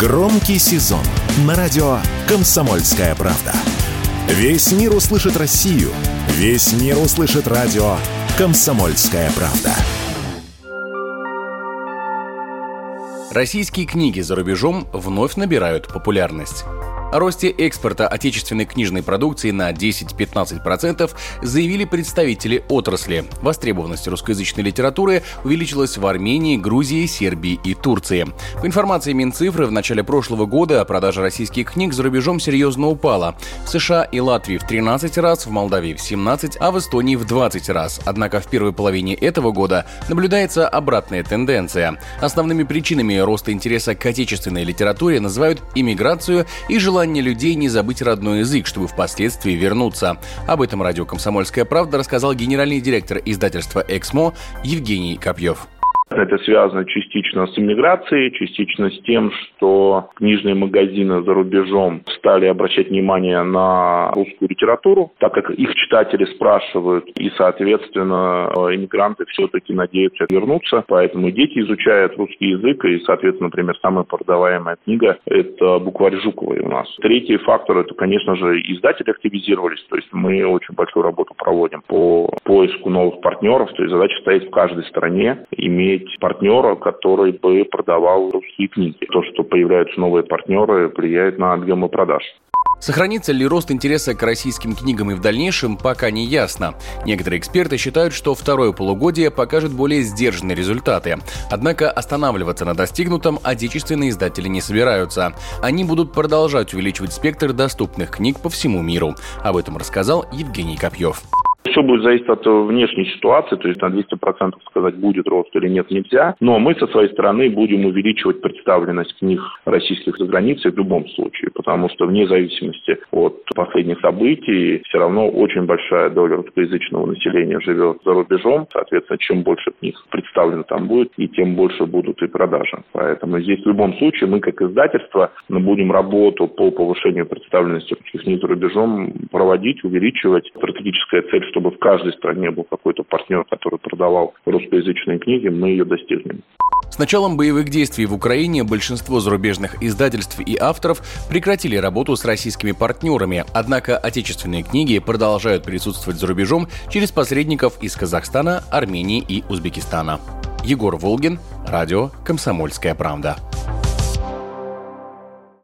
Громкий сезон на радио «Комсомольская правда». Весь мир услышит Россию. Весь мир услышит радио «Комсомольская правда». Российские книги за рубежом вновь набирают популярность. Росте экспорта отечественной книжной продукции на 10-15% заявили представители отрасли. Востребованность русскоязычной литературы увеличилась в Армении, Грузии, Сербии и Турции. По информации Минцифры, в начале прошлого года продажа российских книг за рубежом серьезно упала. В США и Латвии в 13 раз, в Молдавии в 17, а в Эстонии в 20 раз. Однако в первой половине этого года наблюдается обратная тенденция. Основными причинами роста интереса к отечественной литературе называют иммиграцию и желание желание людей не забыть родной язык, чтобы впоследствии вернуться. Об этом радио «Комсомольская правда» рассказал генеральный директор издательства «Эксмо» Евгений Копьев. Это связано частично с иммиграцией, частично с тем, что книжные магазины за рубежом стали обращать внимание на русскую литературу, так как их читатели спрашивают, и, соответственно, иммигранты все-таки надеются вернуться, поэтому дети изучают русский язык, и, соответственно, например, самая продаваемая книга – это букварь Жуковой у нас. Третий фактор – это, конечно же, издатели активизировались, то есть мы очень большую работу проводим по поиску новых партнеров, то есть задача стоит в каждой стране иметь партнера, который бы продавал русские книги. То, что появляются новые партнеры, влияет на объемы продаж. Сохранится ли рост интереса к российским книгам и в дальнейшем, пока не ясно. Некоторые эксперты считают, что второе полугодие покажет более сдержанные результаты. Однако останавливаться на достигнутом отечественные издатели не собираются. Они будут продолжать увеличивать спектр доступных книг по всему миру. Об этом рассказал Евгений Копьев. Все будет зависеть от э, внешней ситуации, то есть на 200% сказать, будет рост или нет, нельзя. Но мы со своей стороны будем увеличивать представленность книг российских за границей в любом случае, потому что вне зависимости от последних событий все равно очень большая доля русскоязычного населения живет за рубежом. Соответственно, чем больше книг представлено там будет, и тем больше будут и продажи. Поэтому здесь в любом случае мы как издательство будем работу по повышению представленности русских книг за рубежом проводить, увеличивать. Стратегическая цель чтобы в каждой стране был какой-то партнер, который продавал русскоязычные книги, мы ее достигнем. С началом боевых действий в Украине большинство зарубежных издательств и авторов прекратили работу с российскими партнерами, однако отечественные книги продолжают присутствовать за рубежом через посредников из Казахстана, Армении и Узбекистана. Егор Волгин, радио «Комсомольская правда».